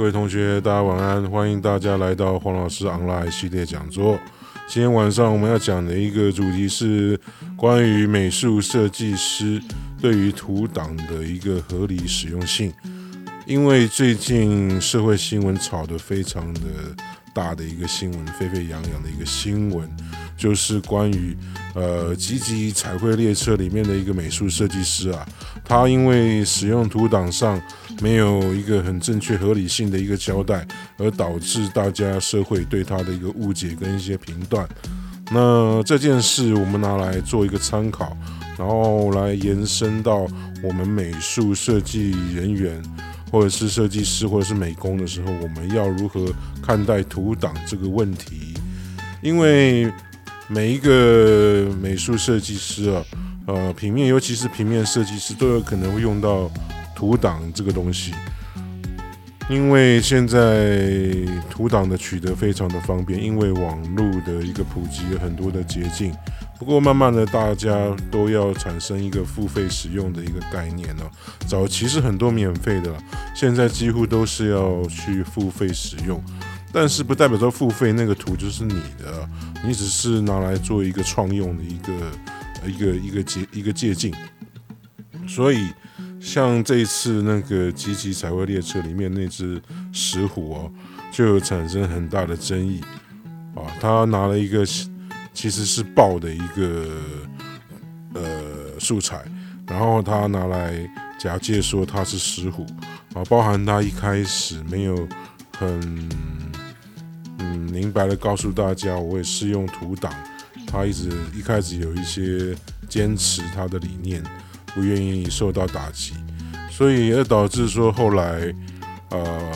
各位同学，大家晚安！欢迎大家来到黄老师 online 系列讲座。今天晚上我们要讲的一个主题是关于美术设计师对于图档的一个合理使用性。因为最近社会新闻炒得非常的大的一个新闻，沸沸扬扬的一个新闻，就是关于呃吉吉彩绘列车里面的一个美术设计师啊，他因为使用图档上没有一个很正确合理性的一个交代，而导致大家社会对他的一个误解跟一些评断。那这件事我们拿来做一个参考，然后来延伸到我们美术设计人员。或者是设计师，或者是美工的时候，我们要如何看待图档这个问题？因为每一个美术设计师啊，呃，平面，尤其是平面设计师，都有可能会用到图档这个东西。因为现在图档的取得非常的方便，因为网络的一个普及，有很多的捷径。不过，慢慢的，大家都要产生一个付费使用的一个概念了。早期是很多免费的，现在几乎都是要去付费使用。但是不代表说付费那个图就是你的，你只是拿来做一个创用的一个一个一个借一个借镜。所以，像这一次那个吉吉彩绘列车里面那只石虎哦，就产生很大的争议啊。他拿了一个。其实是爆的一个呃素材，然后他拿来假借说他是石虎啊，包含他一开始没有很嗯明白的告诉大家我会适用图档，他一直一开始有一些坚持他的理念，不愿意受到打击，所以也导致说后来呃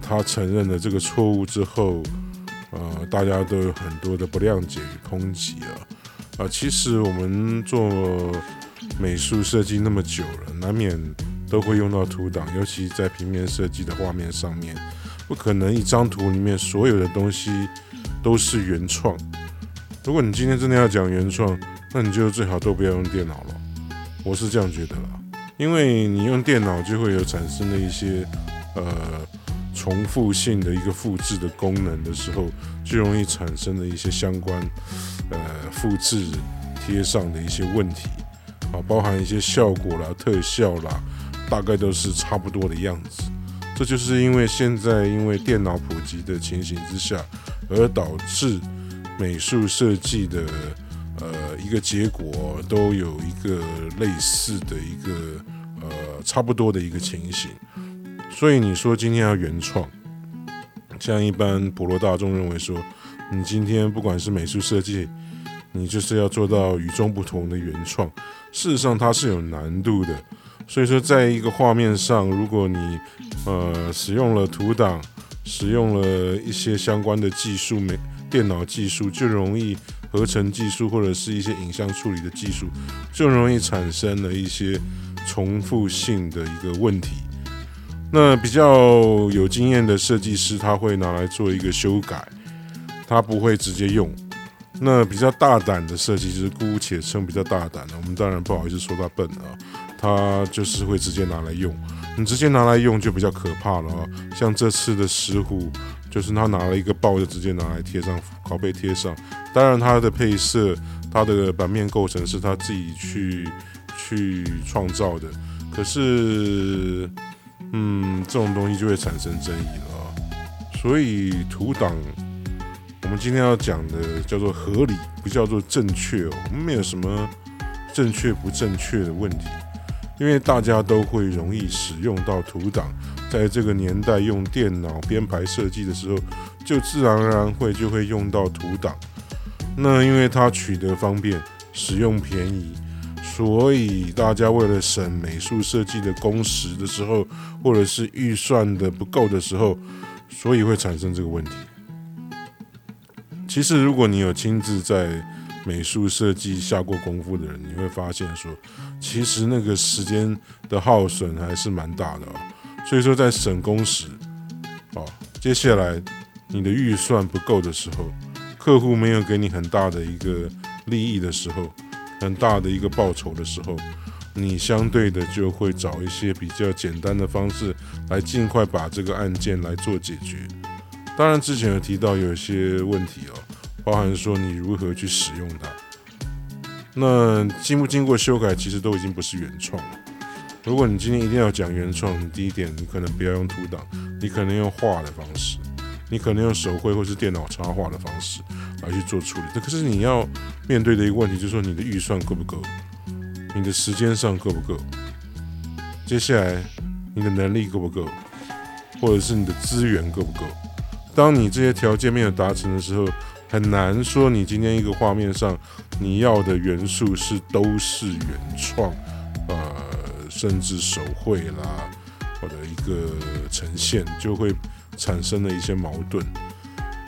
他承认了这个错误之后。呃，大家都有很多的不谅解与抨击啊，啊、呃，其实我们做美术设计那么久了，难免都会用到图档，尤其在平面设计的画面上面，不可能一张图里面所有的东西都是原创。如果你今天真的要讲原创，那你就最好都不要用电脑了，我是这样觉得啦，因为你用电脑就会有产生的一些呃。重复性的一个复制的功能的时候，就容易产生的一些相关，呃，复制贴上的一些问题，啊，包含一些效果啦、特效啦，大概都是差不多的样子。这就是因为现在因为电脑普及的情形之下，而导致美术设计的呃一个结果都有一个类似的一个呃差不多的一个情形。所以你说今天要原创，像一般普罗大众认为说，你今天不管是美术设计，你就是要做到与众不同的原创。事实上它是有难度的。所以说，在一个画面上，如果你呃使用了图档，使用了一些相关的技术，美电脑技术，就容易合成技术或者是一些影像处理的技术，就容易产生了一些重复性的一个问题。那比较有经验的设计师，他会拿来做一个修改，他不会直接用。那比较大胆的设计师，姑且称比较大胆的，我们当然不好意思说他笨啊，他就是会直接拿来用。你直接拿来用就比较可怕了啊，像这次的石虎，就是他拿了一个爆就直接拿来贴上拷贝贴上。当然他的配色、他的版面构成是他自己去去创造的，可是。嗯，这种东西就会产生争议了。所以图档，我们今天要讲的叫做合理，不叫做正确哦。我们没有什么正确不正确的问题，因为大家都会容易使用到图档。在这个年代用电脑编排设计的时候，就自然而然会就会用到图档。那因为它取得方便，使用便宜。所以大家为了省美术设计的工时的时候，或者是预算的不够的时候，所以会产生这个问题。其实，如果你有亲自在美术设计下过功夫的人，你会发现说，其实那个时间的耗损还是蛮大的啊。所以说，在省工时，哦，接下来你的预算不够的时候，客户没有给你很大的一个利益的时候。很大的一个报酬的时候，你相对的就会找一些比较简单的方式来尽快把这个案件来做解决。当然，之前有提到有一些问题哦，包含说你如何去使用它。那经不经过修改，其实都已经不是原创了。如果你今天一定要讲原创，第一点，你可能不要用图档，你可能用画的方式，你可能用手绘或是电脑插画的方式来去做处理。这可是你要面对的一个问题，就是说你的预算够不够？你的时间上够不够？接下来你的能力够不够？或者是你的资源够不够？当你这些条件没有达成的时候，很难说你今天一个画面上你要的元素是都是原创，呃，甚至手绘啦，或者一个呈现就会产生了一些矛盾，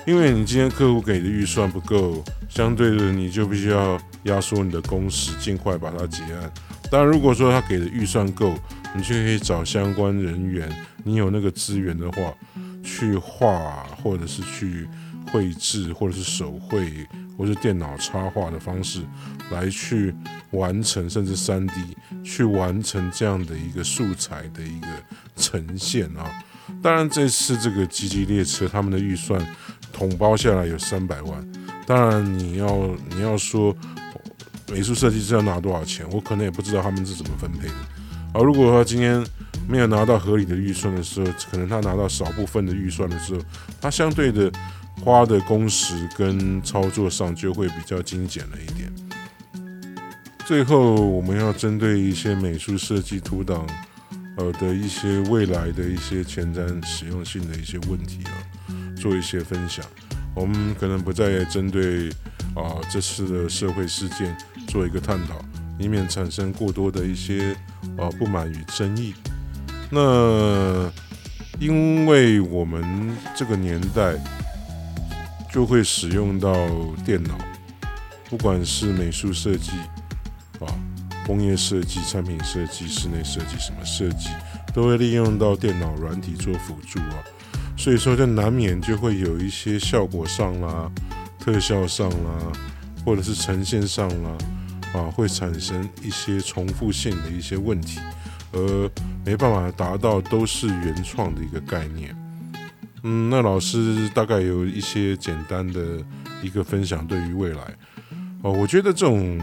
因为你今天客户给的预算不够，相对的你就必须要。压缩你的工时，尽快把它结案。当然，如果说他给的预算够，你就可以找相关人员，你有那个资源的话，去画，或者是去绘制，或者是手绘，或者是电脑插画的方式来去完成，甚至 3D 去完成这样的一个素材的一个呈现啊。当然，这次这个吉吉列车他们的预算统包下来有三百万。当然，你要你要说。美术设计师要拿多少钱？我可能也不知道他们是怎么分配的。而如果说今天没有拿到合理的预算的时候，可能他拿到少部分的预算的时候，他相对的花的工时跟操作上就会比较精简了一点。最后，我们要针对一些美术设计图档呃的一些未来的一些前瞻实用性的一些问题啊，做一些分享。我们可能不再针对啊这次的社会事件。做一个探讨，以免产生过多的一些呃不满与争议。那因为我们这个年代就会使用到电脑，不管是美术设计啊、工业设计、产品设计、室内设计什么设计，都会利用到电脑软体做辅助啊。所以说，就难免就会有一些效果上啦、特效上啦，或者是呈现上啦。啊，会产生一些重复性的一些问题，而没办法达到都是原创的一个概念。嗯，那老师大概有一些简单的一个分享，对于未来，哦，我觉得这种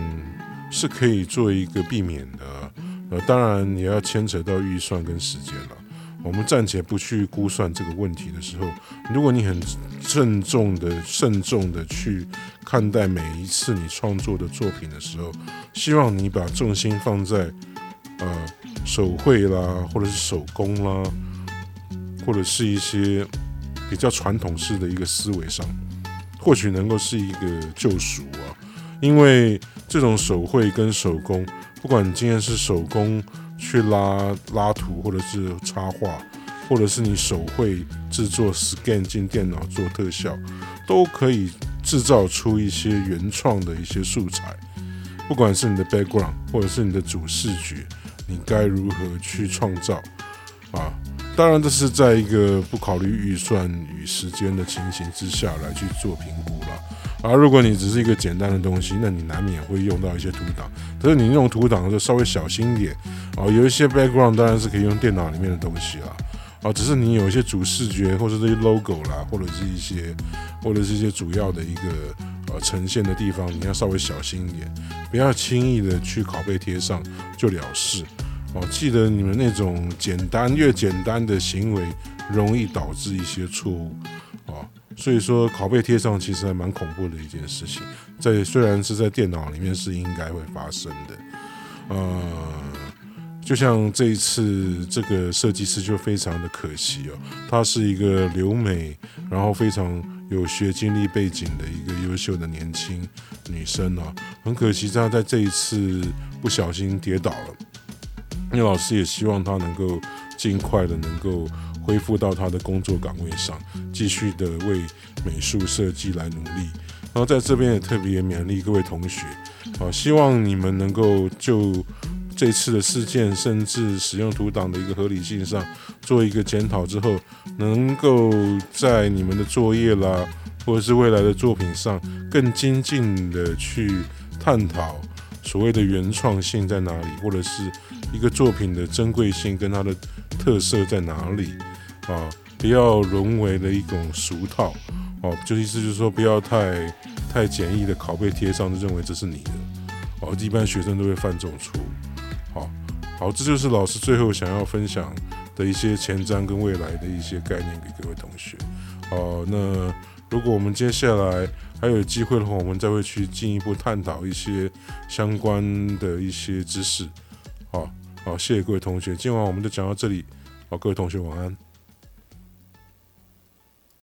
是可以做一个避免的。呃，当然也要牵扯到预算跟时间了。我们暂且不去估算这个问题的时候，如果你很慎重的、慎重的去看待每一次你创作的作品的时候，希望你把重心放在呃手绘啦，或者是手工啦，或者是一些比较传统式的一个思维上，或许能够是一个救赎啊。因为这种手绘跟手工，不管你今天是手工。去拉拉图，或者是插画，或者是你手绘制作 scan 进电脑做特效，都可以制造出一些原创的一些素材。不管是你的 background，或者是你的主视觉，你该如何去创造啊？当然，这是在一个不考虑预算与时间的情形之下来去做评估了。而如果你只是一个简单的东西，那你难免会用到一些图档。可是你用图档的时候稍微小心一点哦。有一些 background 当然是可以用电脑里面的东西啦，啊，只是你有一些主视觉或者这些 logo 啦，或者是一些或者是一些主要的一个呃呈现的地方，你要稍微小心一点，不要轻易的去拷贝贴上就了事哦。记得你们那种简单越简单的行为，容易导致一些错误哦。所以说，拷贝贴上其实还蛮恐怖的一件事情。在虽然是在电脑里面是应该会发生的，呃，就像这一次这个设计师就非常的可惜哦，她是一个留美，然后非常有学经历背景的一个优秀的年轻女生哦，很可惜她在这一次不小心跌倒了。那老师也希望她能够尽快的能够。恢复到他的工作岗位上，继续的为美术设计来努力。然后在这边也特别勉励各位同学，好，希望你们能够就这次的事件，甚至使用图档的一个合理性上做一个检讨之后，能够在你们的作业啦，或者是未来的作品上，更精进的去探讨所谓的原创性在哪里，或者是一个作品的珍贵性跟它的特色在哪里啊？不要沦为了一种俗套哦，就意思就是说，不要太太简易的拷贝贴上，就认为这是你的哦。一般学生都会犯这种错误。好，好，这就是老师最后想要分享的一些前瞻跟未来的一些概念给各位同学。好，那如果我们接下来还有机会的话，我们再会去进一步探讨一些相关的一些知识。好，好，谢谢各位同学，今晚我们就讲到这里。好，各位同学晚安。